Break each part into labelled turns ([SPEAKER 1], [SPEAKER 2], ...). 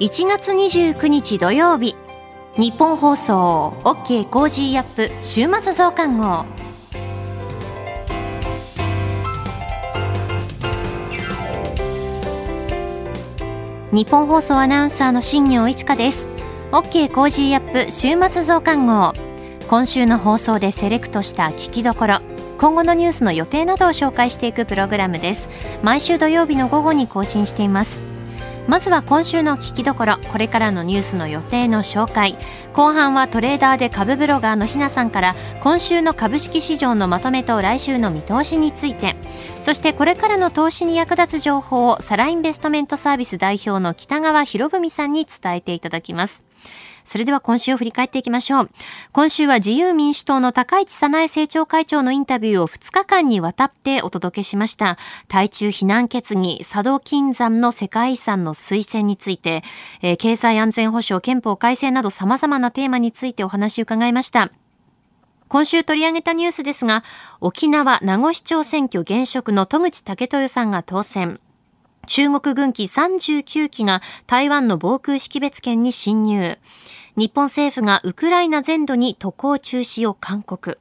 [SPEAKER 1] 1月29日土曜日日本放送 OK コージーアップ週末増刊号。ニッポン放送アナウンサーの新行市佳です。OK コージーアップ週末増刊号。今週の放送でセレクトした聞きどころ。今後のニュースの予定などを紹介していくプログラムです。毎週土曜日の午後に更新しています。まずは今週の聞きどころこれからのニュースの予定の紹介後半はトレーダーで株ブロガーのひなさんから今週の株式市場のまとめと来週の見通しについてそしてこれからの投資に役立つ情報をサラインベストメントサービス代表の北川博文さんに伝えていただきますそれでは今週を振り返っていきましょう。今週は自由民主党の高市早苗政調会長のインタビューを2日間にわたってお届けしました。対中避難決議、佐渡金山の世界遺産の推薦について、えー、経済安全保障、憲法改正など様々なテーマについてお話を伺いました。今週取り上げたニュースですが、沖縄名護市長選挙現職の戸口武豊さんが当選。中国軍機39機が台湾の防空識別圏に侵入。日本政府がウクライナ全土に渡航中止を勧告。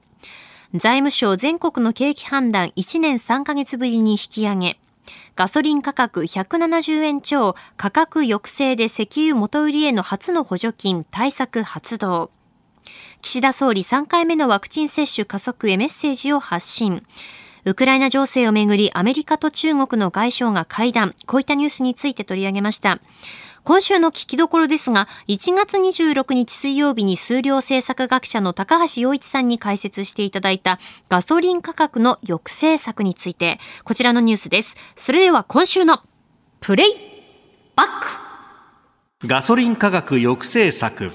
[SPEAKER 1] 財務省全国の景気判断1年3ヶ月ぶりに引き上げ。ガソリン価格170円超、価格抑制で石油元売りへの初の補助金対策発動。岸田総理3回目のワクチン接種加速へメッセージを発信。ウクライナ情勢をめぐりアメリカと中国の外相が会談、こういったニュースについて取り上げました。今週の聞きどころですが、1月26日水曜日に数量政策学者の高橋洋一さんに解説していただいたガソリン価格の抑制策について、こちらのニュースです。それでは今週のプレイバッ
[SPEAKER 2] クガソリン価格抑制策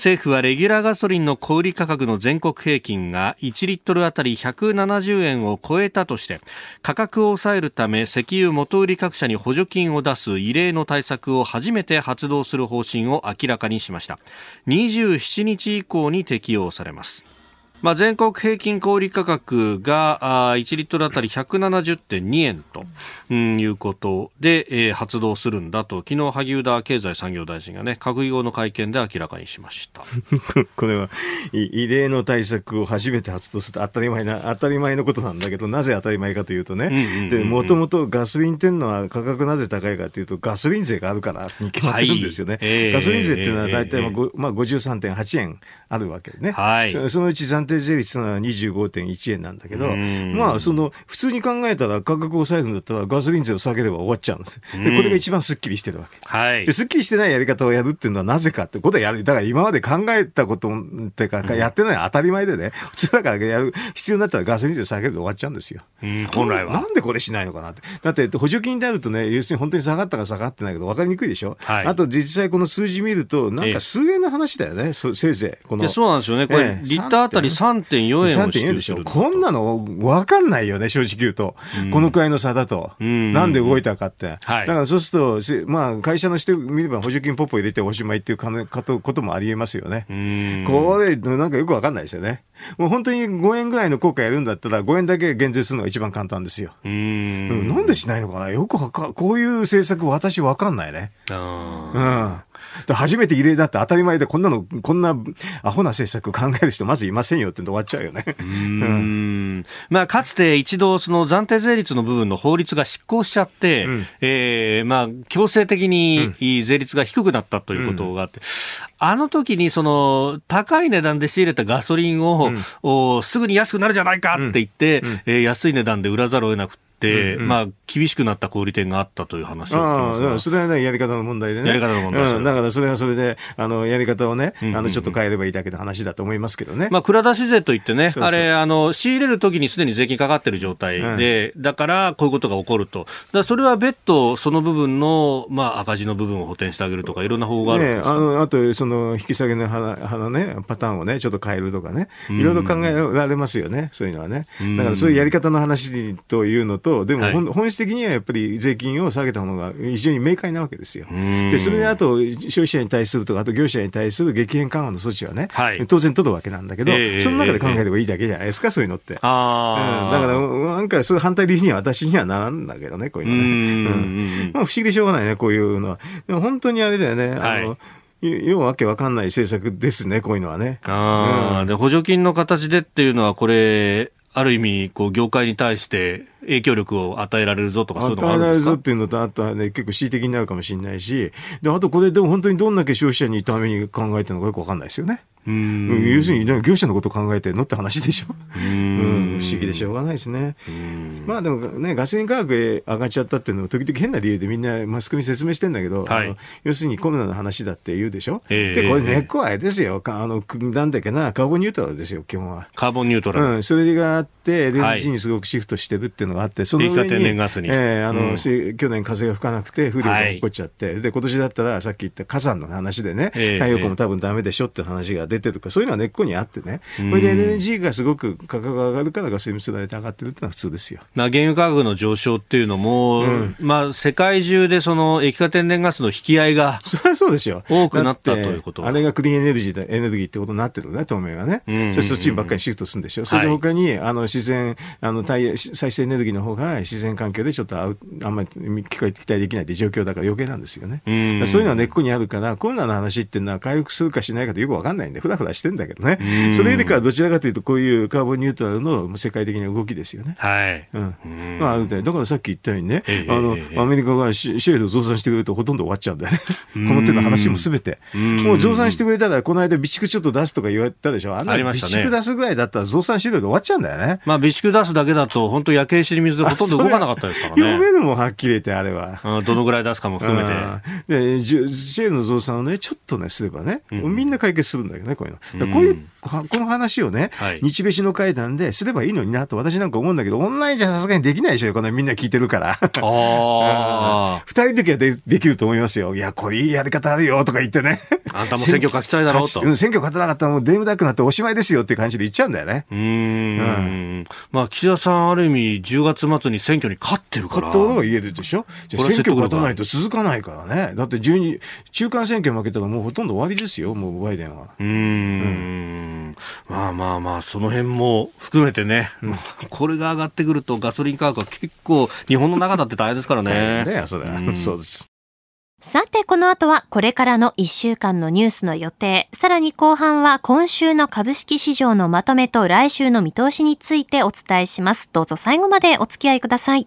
[SPEAKER 2] 政府はレギュラーガソリンの小売価格の全国平均が1リットルあたり170円を超えたとして価格を抑えるため石油元売り各社に補助金を出す異例の対策を初めて発動する方針を明らかにしました。27日以降に適用されます。まあ、全国平均小売価格が1リットルあたり170.2円と、うん、いうことで、えー、発動するんだと昨日萩生田経済産業大臣がね閣議後の会見で明らかにしました。
[SPEAKER 3] これは異例の対策を初めて発動する当たり前な当たり前のことなんだけどなぜ当たり前かというとねもともとガソリンっていうのは価格なぜ高いかというとガソリン税があるからに決まってるんですよね、はい。えー、ガソリン税っていうのは大体まあ、えー、まあ、53.8円あるわけね、はい、そのうち暫定税率は25.1円なんだけど、まあ、その、普通に考えたら価格を抑えるんだったらガソリン税を下げれば終わっちゃうんですで、これが一番すっきりしてるわけ。はい。すっきりしてないやり方をやるっていうのはなぜかってことはやる。だから今まで考えたことってか、やってない当たり前でね、普通だからやる必要になったらガソリン税を下げるで終わっちゃうんですよ。
[SPEAKER 2] 本来は。
[SPEAKER 3] なんでこれしないのかなって。だって補助金であるとね、要するに本当に下がったか下がってないけど分かりにくいでしょ？はい。あと実際この数字見ると、なんか数円の話だよね、せいぜい。こ
[SPEAKER 2] の。そうなんですよね。これ、リッターあたり3.4円を支
[SPEAKER 3] 給でしょ。こんなの分かんないよね、正直言うと。うん、このくらいの差だと。うん、なんで動いたかって。はい、だからそうすると、まあ、会社のしてみれば補助金ポッポ入れておしまいっていうかこともありえますよね。これ、なんかよく分かんないですよね。もう本当に5円ぐらいの効果やるんだったら、5円だけ減税するのが一番簡単ですよ。うん,、なんでしないのかなよくわか、こういう政策私わかんないね。うん。初めて異例だって当たり前でこんなの、こんなアホな政策考える人まずいませんよって終わっちゃうよね。うん。
[SPEAKER 2] まあ、かつて一度その暫定税率の部分の法律が失効しちゃって、うん、えー、まあ、強制的に税率が低くなったということがあって、うん、あの時にその高い値段で仕入れたガソリンを、うん、すぐに安くなるじゃないかって言って、うん、えー、安い値段で売らざるを得なくて、うんうん、まあ、厳しくなった小売店があったという話
[SPEAKER 3] をそれはね、やり方の問題でね。
[SPEAKER 2] やり方の問題、
[SPEAKER 3] うん、だからそれはそれで、あの、やり方をね、あの、ちょっと変えればいいだけの話だと思いますけどね。
[SPEAKER 2] まあ、蔵出し税といってね、そうそう。あれ、あの、仕入れるときにすでに税金かかってる状態で、うん、だから、こういうことが起こると。だそれは別途、その部分の、まあ、赤字の部分を補填してあげるとか、いろんな方法があるんですか、
[SPEAKER 3] ね、あの、あと、その、引き下げの花のね、パターンをね、ちょっと変えるとかね、いろいろ考えられますよね、そういうのはね。だから、そういうやり方の話というのと、と、でも、はい、本質的にはやっぱり税金を下げたものが非常に明快なわけですよ。で、それであと、消費者に対するとか、あと業者に対する激変緩和の措置はね、はい、当然取るわけなんだけど、えー、その中で考えればいいだけじゃないですか、そういうのって。あうん、だから、なんか、そういう反対理由には私にはならんだけどね、こういうのね。うんまあ、不思議でしょうがないね、こういうのは。でも本当にあれだよね。あの、ようわけわかんない政策ですね、こういうのはね。
[SPEAKER 2] ああ、うん、で、補助金の形でっていうのは、これ、ある意味、こう、業界に対して影響力を与えられるぞとか、そういうのがあるんですか？与えられるぞ
[SPEAKER 3] っていうのと、あとはね、結構恣意的になるかもしれないし、で、あとこれでも本当にどんだけ消費者にために考えてるのかよくわかんないですよね。要するに、業者のことを考えてるのって話でしょ？うん、不思議でしょうがないですね。まあでもね、ガソリン価格上がっちゃったっていうのは、時々変な理由でみんなマスコミ説明してんだけど、はい、要するにコロナの話だって言うでしょ？えー、で、これ根っこはあれですよ。あの、なんだっけな、カーボンニュートラルですよ、基本は。
[SPEAKER 2] カーボンニュートラル。
[SPEAKER 3] うん、それがあって、LNG にすごくシフトしてるっていうのがあって、その上に、
[SPEAKER 2] 天然ガスに。
[SPEAKER 3] えー、あの、うん、去年風が吹かなくて、風量が起こっちゃって、はい、で、今年だったらさっき言った火山の話でね、太陽光も多分ダメでしょって話が出てるから、そういうのは根っこにあってね、これで LNG がすごく価格が上がるからガソリン代で上がってるってのは普通ですよ。
[SPEAKER 2] まあ、原油価格の上昇っていうのも、うん、まあ、世界中でその液化天然ガスの引き合いが
[SPEAKER 3] それはそうですよ。
[SPEAKER 2] 多くなったということ
[SPEAKER 3] あれがクリーンエネルギーエネルギーってことになってるね、当面はね。うん。うんうん、そそっちばっかりシフトするんでしょ。それで他に、はい、あの自然、あの再生エネルギーの方が自然環境でちょっとあんまり期待できないって状況だから余計なんですよね。うそういうのは根っこにあるから、コロナの話っていうのは回復するかしないかってよくわかんないんで、ふらふらしてんだけどね。それよりかはどちらかというと、こういうカーボンニュートラルの世界的な動きですよね。
[SPEAKER 2] はい。
[SPEAKER 3] うん。まあ、だからさっき言ったようにね、あの、アメリカがシェールを増産してくれるとほとんど終わっちゃうんだよね。この手の話もすべて。もう増産してくれたら、この間備蓄ちょっと出すとか言われたでしょ。あんな備蓄出すぐらいだったら増産資料で終わっちゃうんだよね。
[SPEAKER 2] まあ、備蓄出すだけだと、本当焼け石に水でほとんど動かなかったですからね。
[SPEAKER 3] 読めるもはっきり言って、あれは。
[SPEAKER 2] どのぐらい出すかも含めて。
[SPEAKER 3] で、シェールの増産をね、ちょっとね、すればね、みんな解決するんだけどね、こういうの。こういう、この話をね、日米首脳会談ですればいいのになと私なんか思うんだけど、オンラインじゃさすがにできないでしょ、このみんな聞いてるから。ああ。二人の時はでできると思いますよ。いや、これいいやり方あるよとか言ってね。
[SPEAKER 2] あんたも選挙書きたいだろうと。
[SPEAKER 3] うん、選挙勝てなかったらもうデームダックなっておしまいですよっていう感じで言っちゃうんだよね。
[SPEAKER 2] うん。うん。まあ、岸田さんある意味10月末に選挙に勝ってるから。
[SPEAKER 3] 勝ったことが言えるでしょ？じゃ選挙勝たないと続かないからね。だって12、中間選挙負けたらもうほとんど終わりですよ、もうバイデンは。
[SPEAKER 2] うん。うんまあまあまあ、その辺も含めてね、うん、これが上がってくるとガソリン価格は結構日本の中だって大変ですからね。
[SPEAKER 3] ねそれは、うん、そうです。
[SPEAKER 1] さて、この後はこれからの1週間のニュースの予定、さらに後半は今週の株式市場のまとめと来週の見通しについてお伝えします。どうぞ最後までお付き合いください。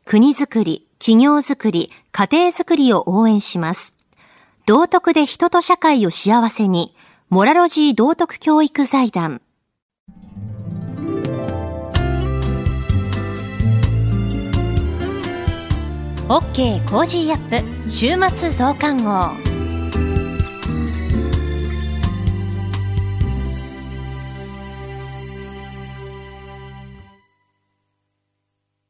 [SPEAKER 1] 国づくり、企業づくり、家庭づくりを応援します。道徳で人と社会を幸せに、モラロジー道徳教育財団。OK コージーアップ週末増刊号。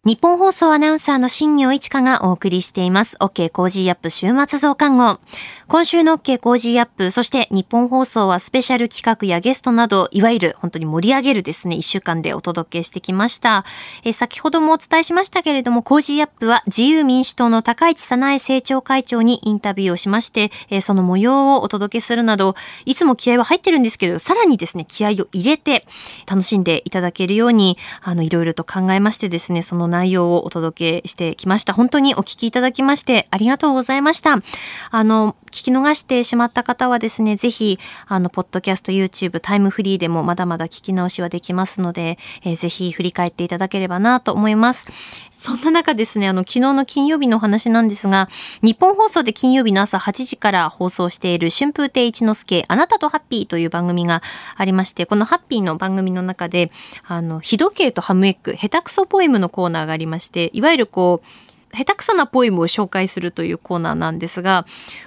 [SPEAKER 1] ニッポン放送アナウンサーの新行市佳がお送りしています。OK Cozy up 週末増刊号。今週の OK コージーアップ、そして日本放送はスペシャル企画やゲストなど、いわゆる本当に盛り上げるですね、一週間でお届けしてきました。え先ほどもお伝えしましたけれども、 Cozy up は自由民主党の高市早苗政調会長にインタビューをしまして、えその模様をお届けするなど、いつも気合は入ってるんですけど、さらにですね、気合を入れて楽しんでいただけるように、あの、いろいろと考えましてですね、その内容をお届けしてきました。本当にお聞きいただきましてありがとうございました。あの、聞き逃してしまった方はですね、ぜひ、あの、ポッドキャスト、YouTube、タイムフリーでもまだまだ聞き直しはできますので、えー、ぜひ振り返っていただければなと思います。そんな中ですね、あの、昨日の金曜日のお話なんですが、日本放送で金曜日の朝8時から放送している春風亭一之輔、あなたとハッピーという番組がありまして、このハッピーの番組の中で、あの、日時計とハムエッグ、下手くそポエムのコーナーがありまして、いわゆるこう、下手くそなポエムを紹介するというコーナーなんですが、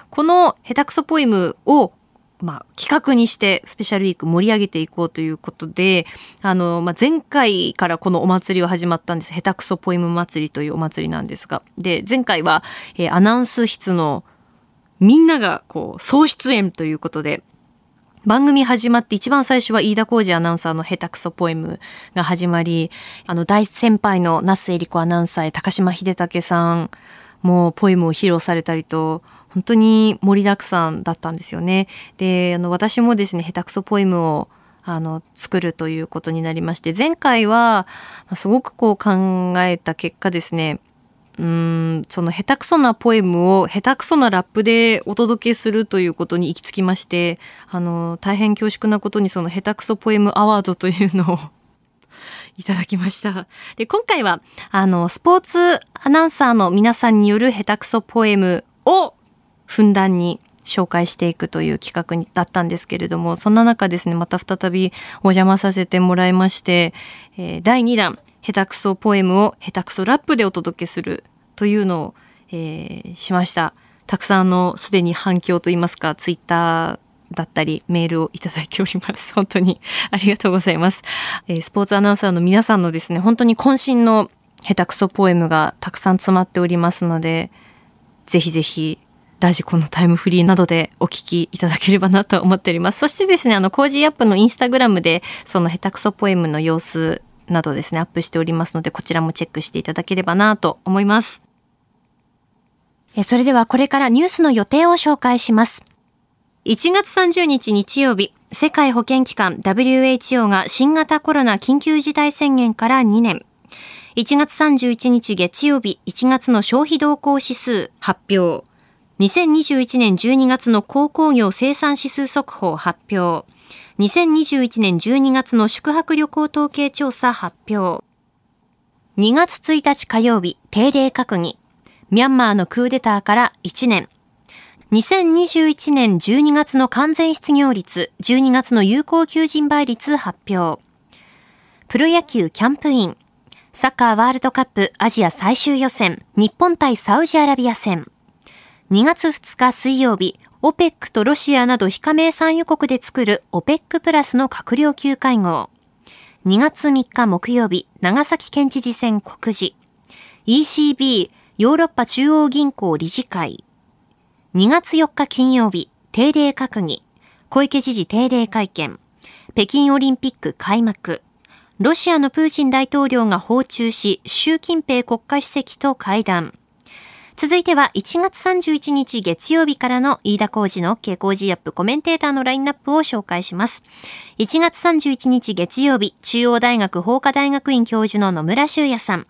[SPEAKER 1] この下手くそポエムをまあ、企画にしてスペシャルウィーク盛り上げていこうということで、あの、まあ、前回からこのお祭りは始まったんです。下手くそポエム祭りというお祭りなんですが。で、前回は、えー、アナウンス室のみんながこう、総出演ということで、番組始まって一番最初は飯田浩二アナウンサーの下手くそポエムが始まり、あの大先輩の那須恵理子アナウンサーへ高島秀武さんもポエムを披露されたりと、本当に盛りだくさんだったんですよね。で、あの私もですね、下手くそポエムをあの、作るということになりまして、前回は、すごくこう考えた結果ですね、うんその下手くそなポエムを下手くそなラップでお届けするということに行き着きましてあの大変恐縮なことにその下手くそポエムアワードというのを いただきました。で今回はあのスポーツアナウンサーの皆さんによる下手くそポエムをふんだんに紹介していくという企画だったんですけれどもそんな中ですねまた再びお邪魔させてもらいまして、えー、第2弾下手くそポエムを下手くそラップでお届けするというのを、えー、しました。たくさんのすでに反響といいますか、ツイッターだったりメールをいただいております。本当にありがとうございます。えー、スポーツアナウンサーの皆さんのですね、本当に渾身の下手くそポエムがたくさん詰まっておりますので、ぜひぜひ radiko のタイムフリーなどでお聞きいただければなと思っております。そしてですね、あの、 Cozy up のインスタグラムで、その下手くそポエムの様子などですね、アップしておりますので、こちらもチェックしていただければなと思います。それではこれからニュースの予定を紹介します。1月30日日曜日、世界保健機関 WHO が新型コロナ緊急事態宣言から2年。1月31日月曜日、1月の消費動向指数発表。2021年12月の鉱工業生産指数速報発表。2021年12月の宿泊旅行統計調査発表。2月1日火曜日、定例閣議。ミャンマーのクーデターから1年。2021年12月の完全失業率、12月の有効求人倍率発表。プロ野球キャンプイン。サッカーワールドカップアジア最終予選、日本対サウジアラビア戦。2月2日水曜日、OPEC とロシアなど非加盟産油国で作る OPEC プラスの閣僚級会合。2月3日木曜日、長崎県知事選告示。ECB、ヨーロッパ中央銀行理事会。2月4日金曜日、定例閣議。小池知事定例会見。北京オリンピック開幕。ロシアのプーチン大統領が訪中し、習近平国家主席と会談。続いては1月31日月曜日からの飯田工事の OK 工事アップコメンテーターのラインナップを紹介します。1月31日月曜日、中央大学法科大学院教授の野村修也さん。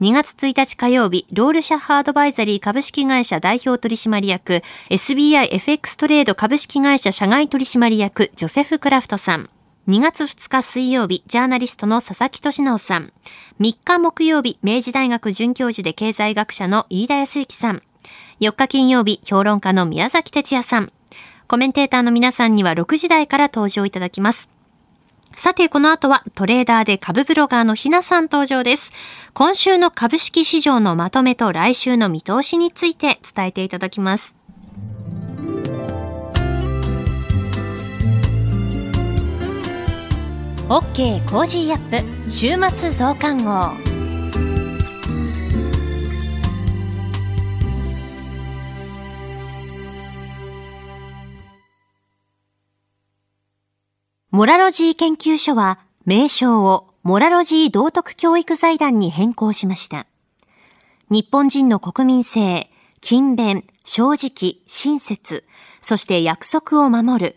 [SPEAKER 1] 2月1日火曜日、ロールシャッハードバイザリー株式会社代表取締役、SBIFX トレード株式会社社外取締役、ジョセフ・クラフトさん。2月2日水曜日、ジャーナリストの佐々木俊直さん。3日木曜日、明治大学准教授で経済学者の飯田康之さん。4日金曜日、評論家の宮崎哲也さん。コメンテーターの皆さんには6時台から登場いただきます。さて、この後はトレーダーで株ブロガーのひなさん登場です。今週の株式市場のまとめと来週の見通しについて伝えていただきます。OK コージーアップ週末増刊号モラロジー研究所は名称をモラロジー道徳教育財団に変更しました。日本人の国民性、勤勉、正直、親切、そして約束を守る、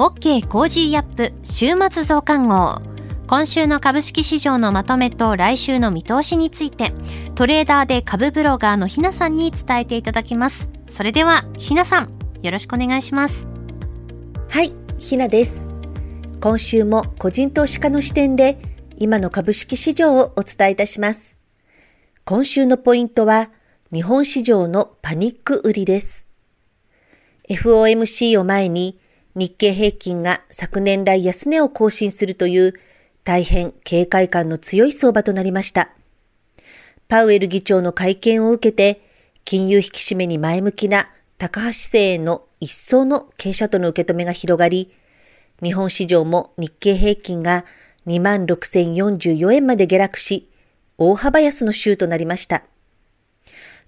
[SPEAKER 1] OK コージーアップ週末増刊号。今週の株式市場のまとめと来週の見通しについて、トレーダーで株ブロガーのひなさんに伝えていただきます。それでは、ひなさん、よろしくお願いします。
[SPEAKER 4] はい、ひなです。今週も個人投資家の視点で、今の株式市場をお伝えいたします。今週のポイントは、日本市場のパニック売りです。FOMC を前に、日経平均が昨年来安値を更新するという大変警戒感の強い相場となりました。パウエル議長の会見を受けて、金融引き締めに前向きな高橋製への一層の傾斜との受け止めが広がり、日本市場も日経平均が26,044円まで下落し、大幅安の週となりました。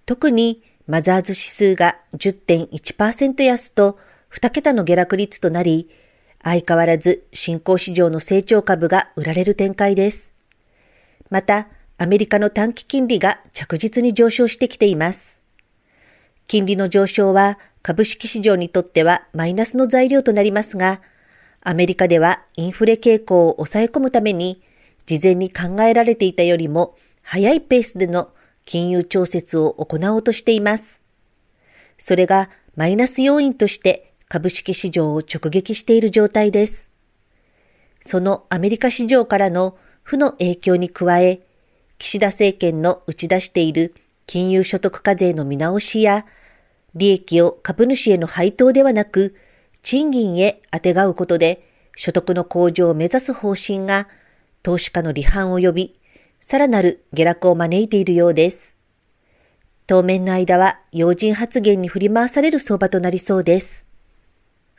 [SPEAKER 4] 特にマザーズ指数が10.1%安と2桁の下落率となり、相変わらず新興市場の成長株が売られる展開です。また、アメリカの短期金利が着実に上昇してきています。金利の上昇は株式市場にとってはマイナスの材料となりますが、アメリカではインフレ傾向を抑え込むために、事前に考えられていたよりも早いペースでの金融調節を行おうとしています。それがマイナス要因として株式市場を直撃している状態です。そのアメリカ市場からの負の影響に加え、岸田政権の打ち出している金融所得課税の見直しや、利益を株主への配当ではなく、賃金へ当てがうことで、所得の向上を目指す方針が、投資家の離反を呼び、さらなる下落を招いているようです。当面の間は、要人発言に振り回される相場となりそうです。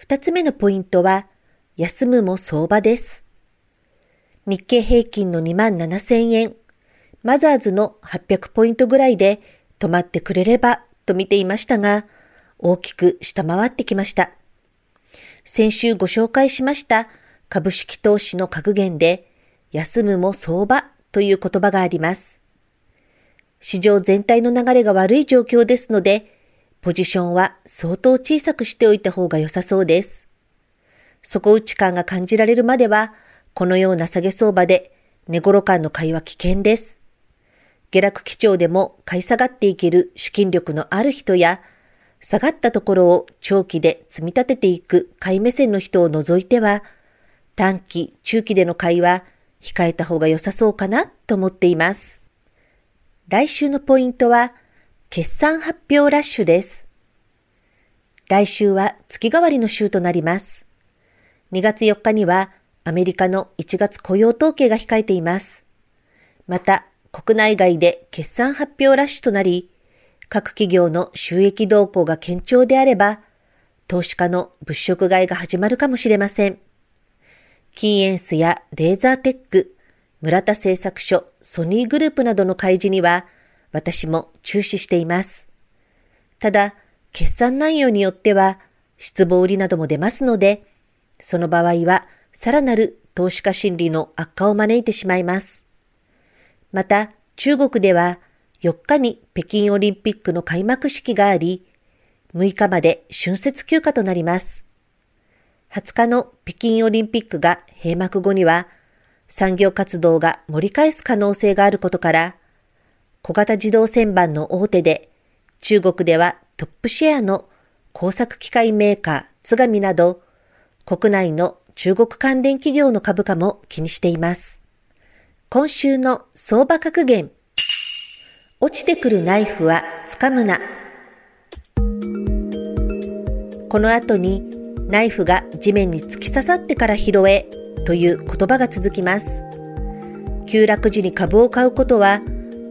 [SPEAKER 4] 二つ目のポイントは、休むも相場です。日経平均の2万7千円、マザーズの800ポイントぐらいで止まってくれればと見ていましたが、大きく下回ってきました。先週ご紹介しました株式投資の格言で、休むも相場という言葉があります。市場全体の流れが悪い状況ですので、ポジションは相当小さくしておいた方が良さそうです。底打ち感が感じられるまでは、このような下げ相場で寝頃感の買いは危険です。下落基調でも買い下がっていける資金力のある人や、下がったところを長期で積み立てていく買い目線の人を除いては、短期、中期での買いは控えた方が良さそうかなと思っています。来週のポイントは、決算発表ラッシュです。来週は月替わりの週となります。2月4日にはアメリカの1月雇用統計が控えています。また、国内外で決算発表ラッシュとなり、各企業の収益動向が堅調であれば、投資家の物色買いが始まるかもしれません。キーエンスやレーザーテック、村田製作所、ソニーグループなどの開示には、私も注視しています。ただ、決算内容によっては、失望売りなども出ますので、その場合は、さらなる投資家心理の悪化を招いてしまいます。また、中国では、4日に北京オリンピックの開幕式があり、6日まで春節休暇となります。20日の北京オリンピックが閉幕後には、産業活動が盛り返す可能性があることから、小型自動旋盤の大手で、中国ではトップシェアの工作機械メーカー、津上など、国内の中国関連企業の株価も気にしています。今週の相場格言。落ちてくるナイフは掴むな。この後にナイフが地面に突き刺さってから拾えという言葉が続きます。急落時に株を買うことは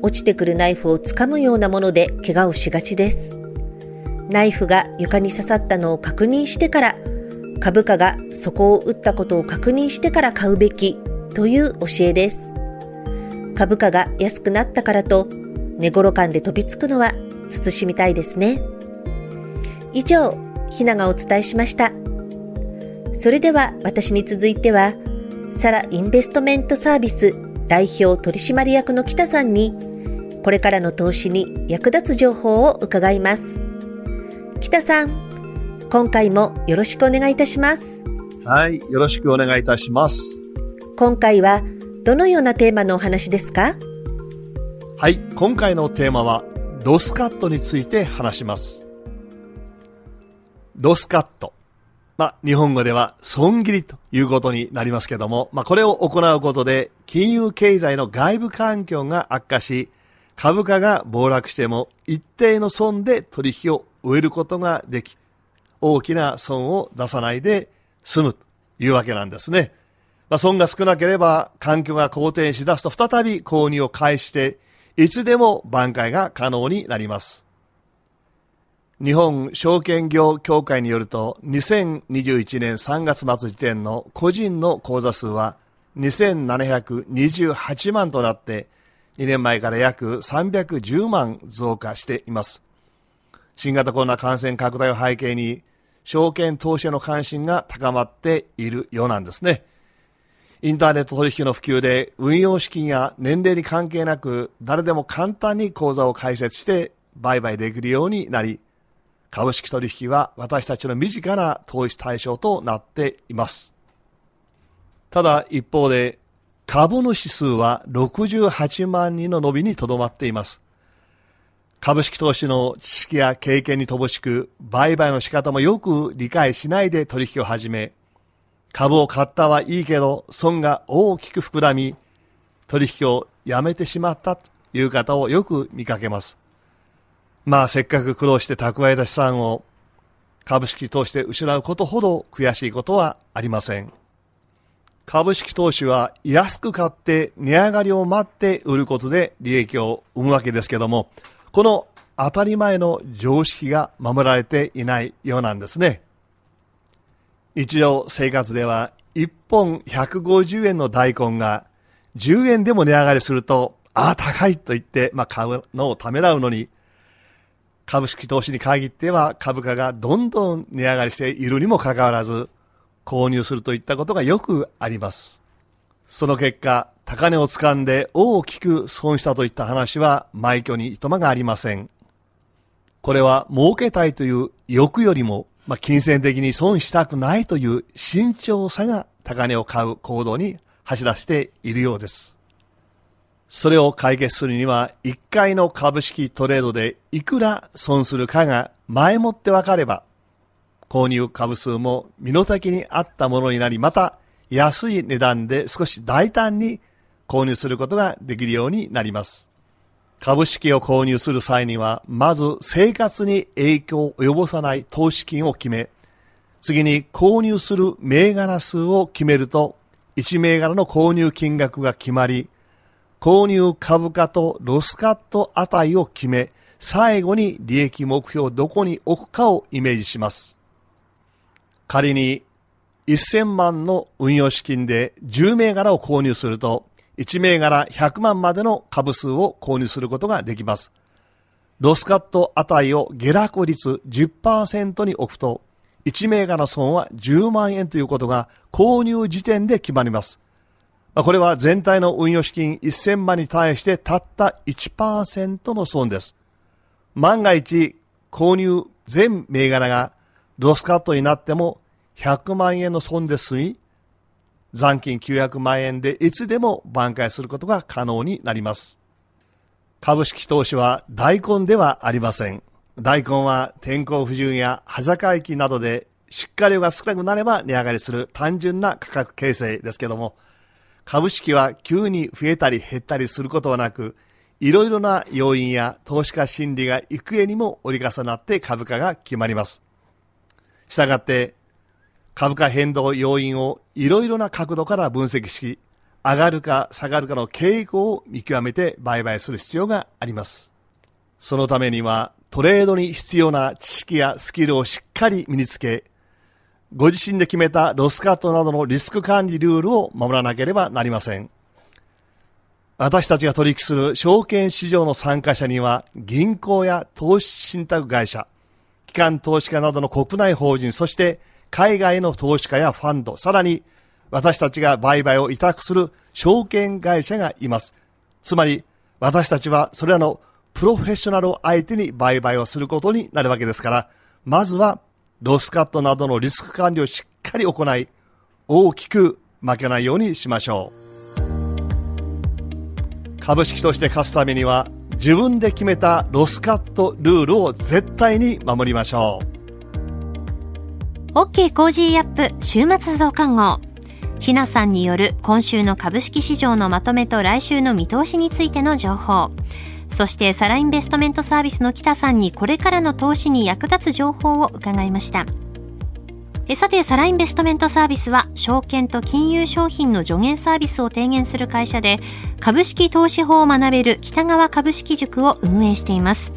[SPEAKER 4] 落ちてくるナイフをつかむようなもので怪我をしがちです。ナイフが床に刺さったのを確認してから、株価が底を打ったことを確認してから買うべきという教えです。株価が安くなったからと、寝頃感で飛びつくのは慎みたいですね。以上、ひながお伝えしました。それでは私に続いては、サラインベストメントサービス代表取締役の北さんに、これからの投資に役立つ情報を伺います。北さん、今回もよろしくお願いいたします。
[SPEAKER 5] はい、よろしくお願いいたします。
[SPEAKER 4] 今回はどのようなテーマのお話ですか？
[SPEAKER 5] はい、今回のテーマはロスカットについて話します。ロスカット。まあ、日本語では損切りということになりますけども、まあ、これを行うことで金融経済の外部環境が悪化し、株価が暴落しても一定の損で取引を終えることができ、大きな損を出さないで済むというわけなんですね。まあ、損が少なければ環境が好転し出すと再び購入を開始して、いつでも挽回が可能になります。日本証券業協会によると、2021年3月末時点の個人の口座数は2728万となって、2年前から約310万増加しています。新型コロナ感染拡大を背景に、証券投資への関心が高まっているようなんですね。インターネット取引の普及で運用資金や年齢に関係なく誰でも簡単に口座を開設して売買できるようになり、株式取引は私たちの身近な投資対象となっています。ただ一方で株主数は68万人の伸びにとどまっています。株式投資の知識や経験に乏しく、売買の仕方もよく理解しないで取引を始め、株を買ったはいいけど、損が大きく膨らみ、取引をやめてしまったという方をよく見かけます。まあせっかく苦労して蓄えた資産を株式投資で失うことほど悔しいことはありません。株式投資は安く買って値上がりを待って売ることで利益を生むわけですけども、この当たり前の常識が守られていないようなんですね。日常生活では1本150円の大根が10円でも値上がりすると、ああ、高いと言って、まあ、買うのをためらうのに、株式投資に限っては株価がどんどん値上がりしているにもかかわらず、購入するといったことがよくあります。その結果、高値を掴んで大きく損したといった話は、埋挙にいとまがありません。これは儲けたいという欲よりも、まあ、金銭的に損したくないという慎重さが高値を買う行動に走らせているようです。それを解決するには、1回の株式トレードでいくら損するかが前もってわかれば、購入株数も身の丈に合ったものになり、また安い値段で少し大胆に購入することができるようになります。株式を購入する際には、まず生活に影響を及ぼさない投資金を決め、次に購入する銘柄数を決めると、1銘柄の購入金額が決まり、購入株価とロスカット値を決め、最後に利益目標をどこに置くかをイメージします。仮に1000万の運用資金で10銘柄を購入すると、1銘柄100万までの株数を購入することができます。ロスカット値を下落率10%に置くと、1銘柄損は10万円ということが購入時点で決まります。これは全体の運用資金1000万に対してたった1%の損です。万が一、購入全銘柄がロスカットになっても100万円の損で済み、残金900万円でいつでも挽回することが可能になります。株式投資は大根ではありません。大根は天候不順や端境期などで出荷量が少なくなれば値上がりする単純な価格形成ですけども、株式は急に増えたり減ったりすることはなく、いろいろな要因や投資家心理が幾重にも折り重なって株価が決まります。したがって、株価変動要因をいろいろな角度から分析し、上がるか下がるかの傾向を見極めて売買する必要があります。そのためにはトレードに必要な知識やスキルをしっかり身につけ、ご自身で決めたロスカットなどのリスク管理ルールを守らなければなりません。私たちが取引する証券市場の参加者には、銀行や投資信託会社、機関投資家などの国内法人、そして海外の投資家やファンド、さらに私たちが売買を委託する証券会社がいます。つまり、私たちはそれらのプロフェッショナルを相手に売買をすることになるわけですから、まずはロスカットなどのリスク管理をしっかり行い、大きく負けないようにしましょう。株式として勝つためには自分で決めたロスカットルールを絶対に守りましょ
[SPEAKER 1] う OK コージーアップ週末増刊号。ひなさんによる今週の株式市場のまとめと来週の見通しについての情報。そしてサラインベストメントサービスの北さんにこれからの投資に役立つ情報を伺いました。さて、サラインベストメントサービスは、証券と金融商品の助言サービスを提言する会社で、株式投資法を学べる北川株式塾を運営しています。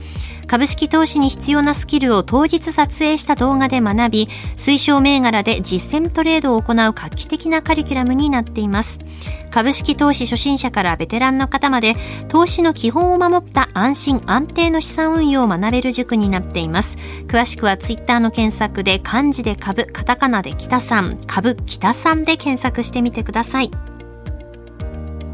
[SPEAKER 1] 株式投資に必要なスキルを当日撮影した動画で学び、推奨銘柄で実践トレードを行う画期的なカリキュラムになっています。株式投資初心者からベテランの方まで、投資の基本を守った安心安定の資産運用を学べる塾になっています。詳しくはツイッターの検索で漢字で株、カタカナで北さん、株北さんで検索してみてください。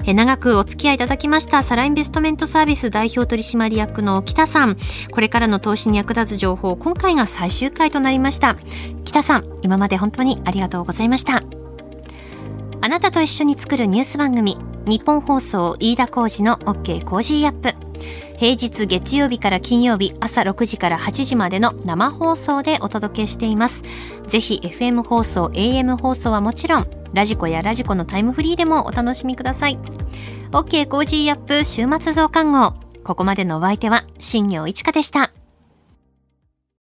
[SPEAKER 1] 長くお付き合いいただきましたサラインベストメントサービス代表取締役の北さん。これからの投資に役立つ情報今回が最終回となりました。北さん今まで本当にありがとうございました。あなたと一緒に作るニュース番組日本放送飯田浩二の OK コージーアップ。平日月曜日から金曜日朝6時から8時までの生放送でお届けしています。ぜひ FM 放送、AM 放送はもちろんradiko や radiko のタイムフリーでもお楽しみください。OK コージーアップ週末増刊号。ここまでのお相手は、新行市佳でした。